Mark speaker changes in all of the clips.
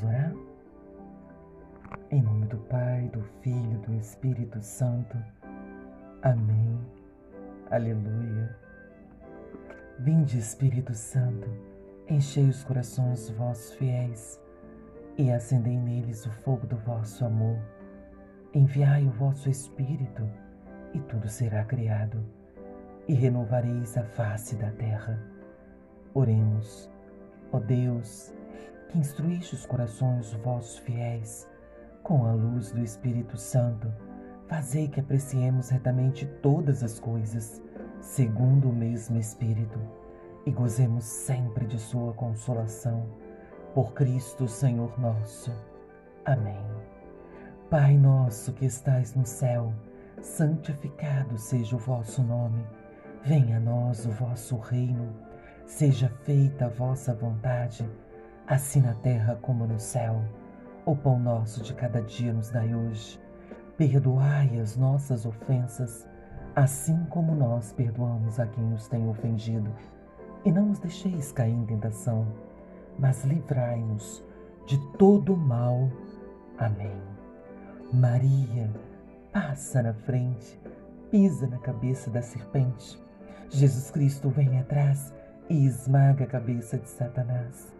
Speaker 1: Vamos orar? Em nome do Pai, do Filho, do Espírito Santo. Amém. Aleluia. Vinde, Espírito Santo, enchei os corações vossos fiéis e acendei neles o fogo do vosso amor. Enviai o vosso Espírito e tudo será criado e renovareis a face da terra. Oremos, ó Deus, que instruíste os corações vossos fiéis com a luz do Espírito Santo, fazei que apreciemos retamente todas as coisas, segundo o mesmo Espírito, e gozemos sempre de Sua consolação. Por Cristo, Senhor nosso. Amém. Pai nosso que estais no céu, santificado seja o vosso nome. Venha a nós o vosso reino. Seja feita a vossa vontade, assim na terra como no céu. O pão nosso de cada dia nos dai hoje. Perdoai as nossas ofensas, assim como nós perdoamos a quem nos tem ofendido. E não nos deixeis cair em tentação, mas livrai-nos de todo mal. Amém. Maria, passa na frente, pisa na cabeça da serpente. Jesus Cristo vem atrás e esmaga a cabeça de Satanás.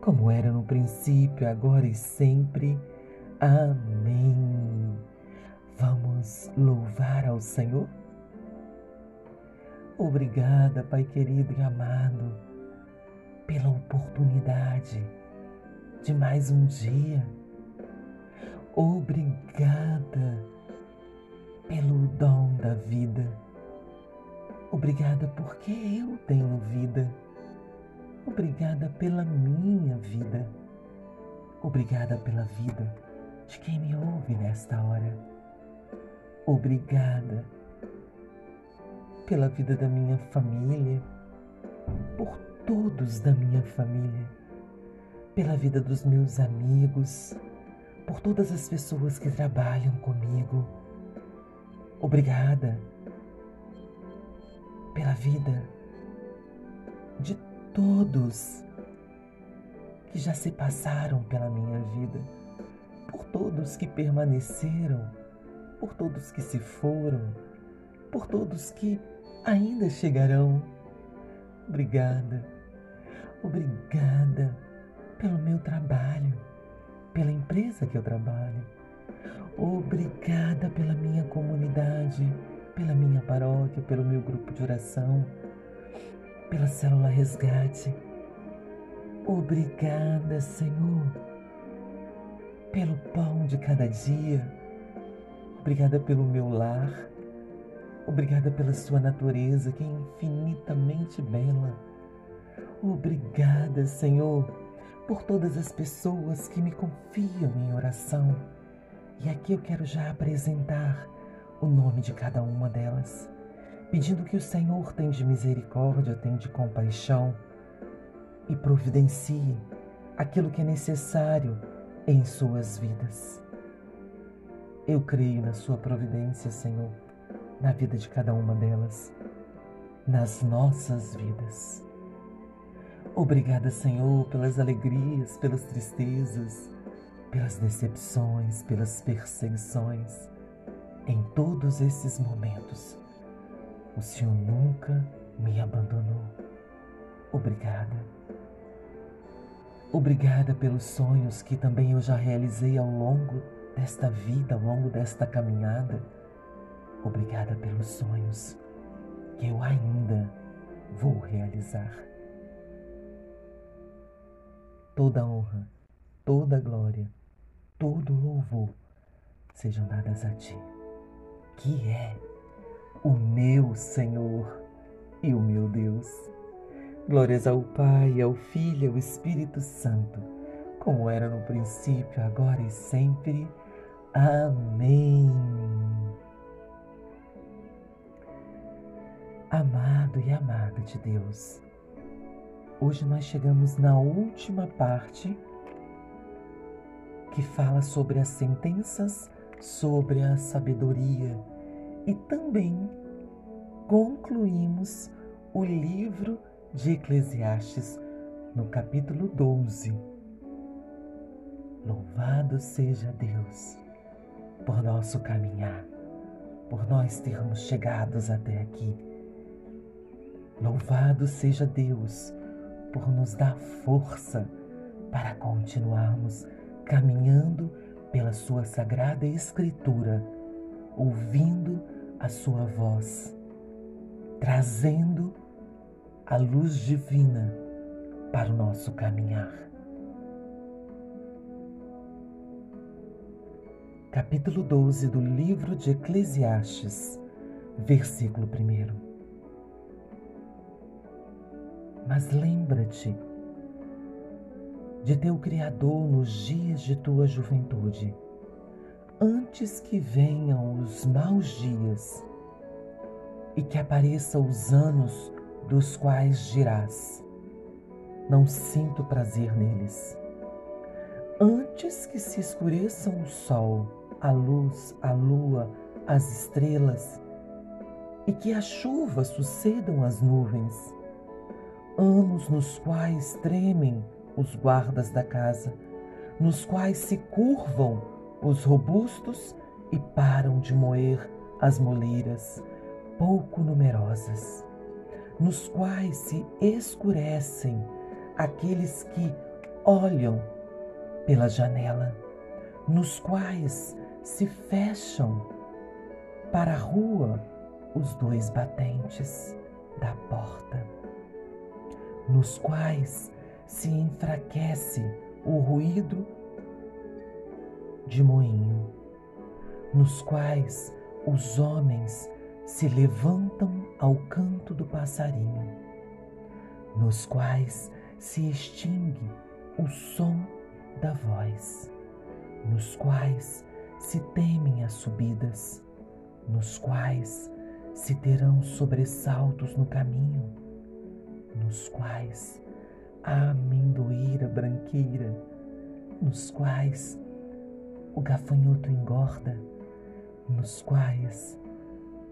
Speaker 1: como era no princípio, agora e sempre. Amém. Vamos louvar ao Senhor? Obrigada, Pai querido e amado, pela oportunidade de mais um dia. Obrigada pelo dom da vida. Obrigada porque eu tenho vida. Obrigada pela minha vida. Obrigada pela vida de quem me ouve nesta hora. Obrigada pela vida da minha família, por todos da minha família, pela vida dos meus amigos, por todas as pessoas que trabalham comigo. Obrigada pela vida todos que já se passaram pela minha vida, por todos que permaneceram, por todos que se foram, por todos que ainda chegarão. Obrigada, obrigada pelo meu trabalho, pela empresa que eu trabalho. Obrigada pela minha comunidade, pela minha paróquia, pelo meu grupo de oração pela célula resgate. Obrigada, Senhor, pelo pão de cada dia. Obrigada pelo meu lar. Obrigada pela sua natureza que é infinitamente bela. Obrigada, Senhor, por todas as pessoas que me confiam em oração. E aqui eu quero já apresentar o nome de cada uma delas pedindo que o Senhor tenha de misericórdia, tenha de compaixão e providencie aquilo que é necessário em suas vidas. Eu creio na Sua providência, Senhor, na vida de cada uma delas, nas nossas vidas. Obrigada, Senhor, pelas alegrias, pelas tristezas, pelas decepções, pelas perseguições. Em todos esses momentos, o Senhor nunca me abandonou. Obrigada. Obrigada pelos sonhos que também eu já realizei ao longo desta vida, ao longo desta caminhada. Obrigada pelos sonhos que eu ainda vou realizar. Toda honra, toda glória, todo louvor sejam dadas a Ti, que é o meu Senhor e o meu Deus. Glórias ao Pai, ao Filho e ao Espírito Santo, como era no princípio, agora e sempre. Amém. Amado e amada de Deus, hoje nós chegamos na última parte que fala sobre as sentenças, sobre a sabedoria e também concluímos o livro de Eclesiastes no capítulo 12. Louvado seja Deus por nosso caminhar, por nós termos chegados até aqui. Louvado seja Deus por nos dar força para continuarmos caminhando pela Sua sagrada Escritura, ouvindo a Sua voz, trazendo a luz divina para o nosso caminhar. Capítulo 12 do livro de Eclesiastes, versículo 1. Mas lembra-te de teu Criador nos dias de tua juventude, antes que venham os maus dias e que apareçam os anos dos quais dirás: Não sinto prazer neles. Antes que se escureçam o sol, a luz, a lua, as estrelas, e que a chuva sucedam as nuvens, anos nos quais tremem os guardas da casa, nos quais se curvam os robustos e param de moer as moleiras, pouco numerosas, nos quais se escurecem aqueles que olham pela janela, nos quais se fecham para a rua os dois batentes da porta, nos quais se enfraquece o ruído de moinho, nos quais os homens se levantam ao canto do passarinho, nos quais se extingue o som da voz, nos quais se temem as subidas, nos quais se terão sobressaltos no caminho, nos quais a amendoeira branqueira, nos quais o gafanhoto engorda, nos quais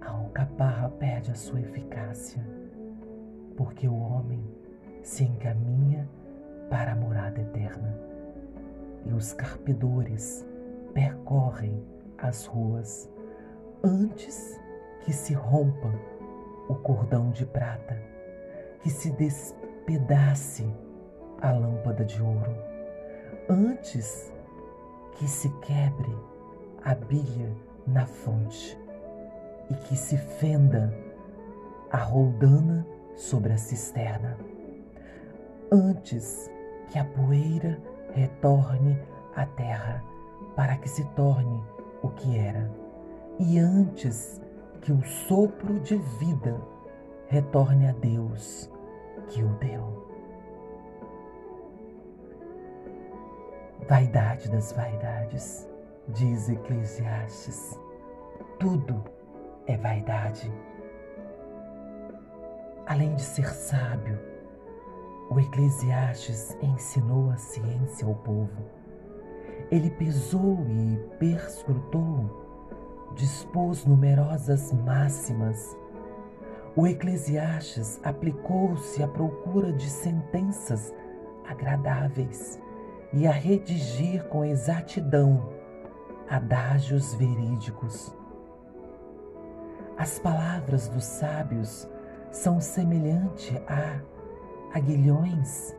Speaker 1: a alcaparra perde a sua eficácia, porque o homem se encaminha para a morada eterna e os carpedores percorrem as ruas antes que se rompa o cordão de prata, que se despedace a lâmpada de ouro, antes que se quebre a bilha na fonte e que se fenda a roldana sobre a cisterna, antes que a poeira retorne à terra para que se torne o que era, e antes que o sopro de vida retorne a Deus que o deu. Vaidade das vaidades, diz Eclesiastes. Tudo é vaidade. Além de ser sábio, o Eclesiastes ensinou a ciência ao povo. Ele pesou e perscrutou, dispôs numerosas máximas o Eclesiastes aplicou-se à procura de sentenças agradáveis e a redigir com exatidão adágios verídicos. As palavras dos sábios são semelhantes a aguilhões.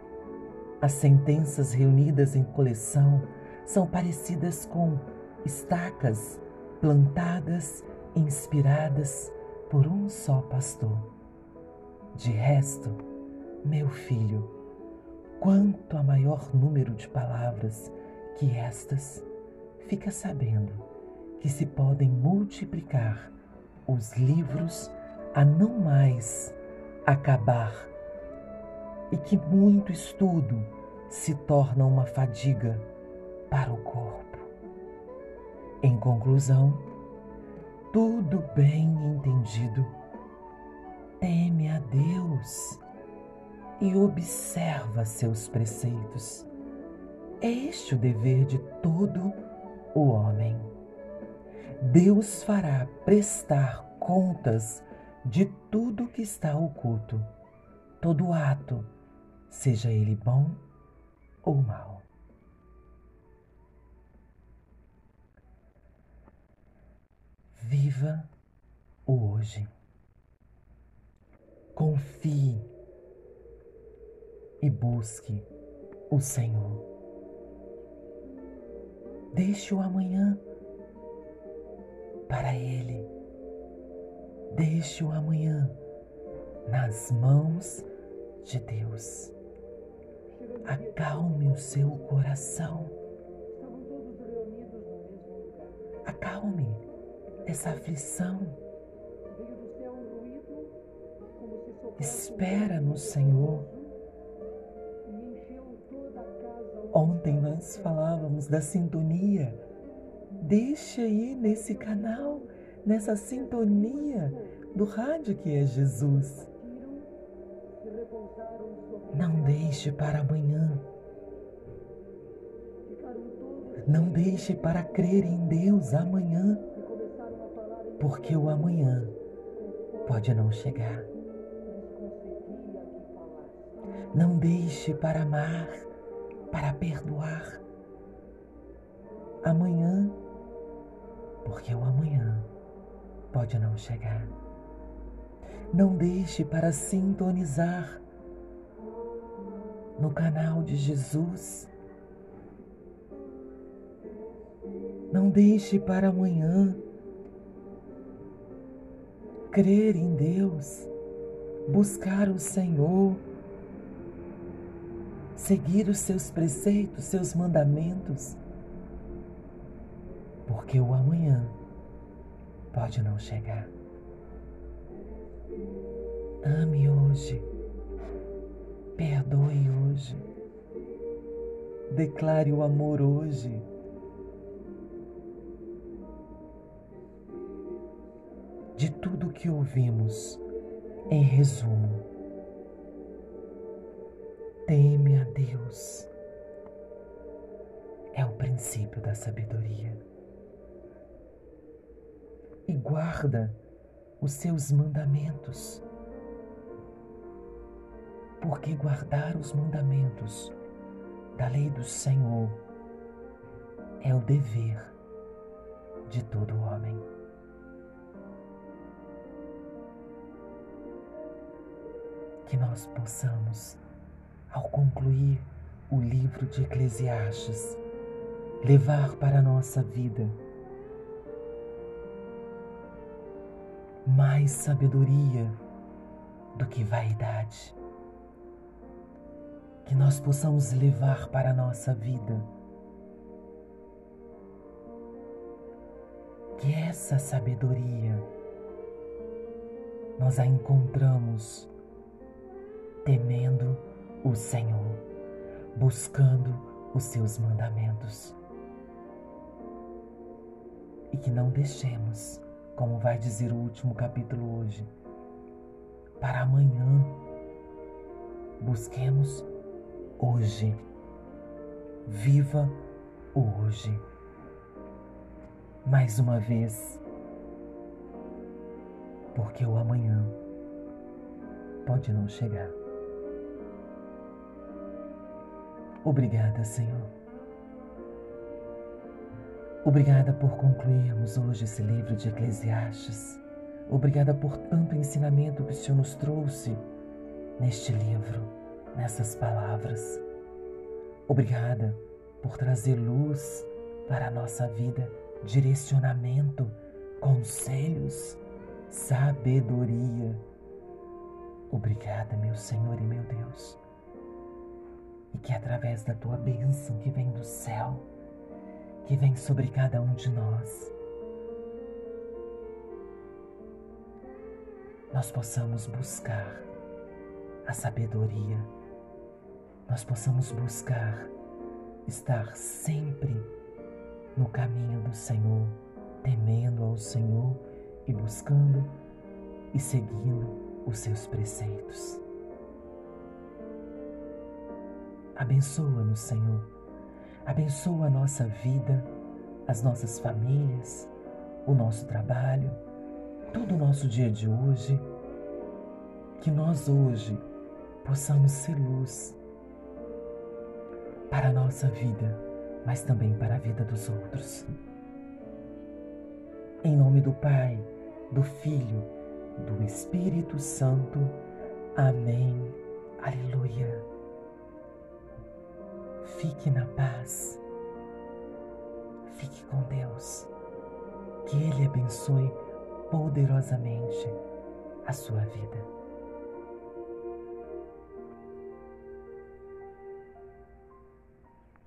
Speaker 1: As sentenças reunidas em coleção são parecidas com estacas plantadas, inspiradas por um só pastor. De resto, meu filho, quanto a maior número de palavras que estas, fica sabendo que se podem multiplicar os livros a não mais acabar e que muito estudo se torna uma fadiga para o corpo. Em conclusão, tudo bem entendido, teme a Deus e observa seus preceitos. É este o dever de todo o homem. Deus fará prestar contas de tudo que está oculto, todo ato, seja ele bom ou mau. Viva o hoje. Confie e busque o Senhor. Deixe o amanhã para Ele. Deixe o amanhã nas mãos de Deus. Acalme o seu coração. Acalme essa aflição. Espera no Senhor. Ontem nós falávamos da sintonia. Deixe aí nesse canal, nessa sintonia do rádio que é Jesus. Não deixe para amanhã. Não deixe para crer em Deus amanhã, porque o amanhã pode não chegar. Não deixe para amar, para perdoar amanhã, porque o amanhã pode não chegar. Não deixe para sintonizar no canal de Jesus. Não deixe para amanhã crer em Deus, buscar o Senhor, seguir os seus preceitos, seus mandamentos, porque o amanhã pode não chegar. Ame hoje Perdoe hoje. Declare o amor hoje. De tudo que ouvimos, em resumo, teme Deus. É o princípio da sabedoria. E guarda os seus mandamentos porque guardar os mandamentos da lei do Senhor é o dever de todo homem. Que nós possamos, ao concluir o livro de Eclesiastes, levar para a nossa vida mais sabedoria do que vaidade que nós possamos levar para a nossa vida. Que essa sabedoria nós a encontramos temendo o Senhor, buscando os seus mandamentos. E que não deixemos, como vai dizer o último capítulo hoje, para amanhã. Busquemos hoje. Viva o hoje. Mais uma vez, porque o amanhã pode não chegar. Obrigada, Senhor. Obrigada por concluirmos hoje esse livro de Eclesiastes. Obrigada por tanto ensinamento que o Senhor nos trouxe neste livro nessas palavras. Obrigada por trazer luz para a nossa vida, direcionamento, conselhos, sabedoria. Obrigada, meu Senhor e meu Deus. E que através da tua bênção que vem do céu, que vem sobre cada um de nós, nós possamos buscar a sabedoria nós possamos buscar estar sempre no caminho do Senhor, temendo ao Senhor e buscando e seguindo os seus preceitos. Abençoa-nos, Senhor. Abençoa a nossa vida, as nossas famílias, o nosso trabalho, todo o nosso dia de hoje. Que nós hoje possamos ser luz para a nossa vida, mas também para a vida dos outros. Em nome do Pai, do Filho, do Espírito Santo. Amém. Aleluia. Fique na paz. Fique com Deus. Que Ele abençoe poderosamente a sua vida.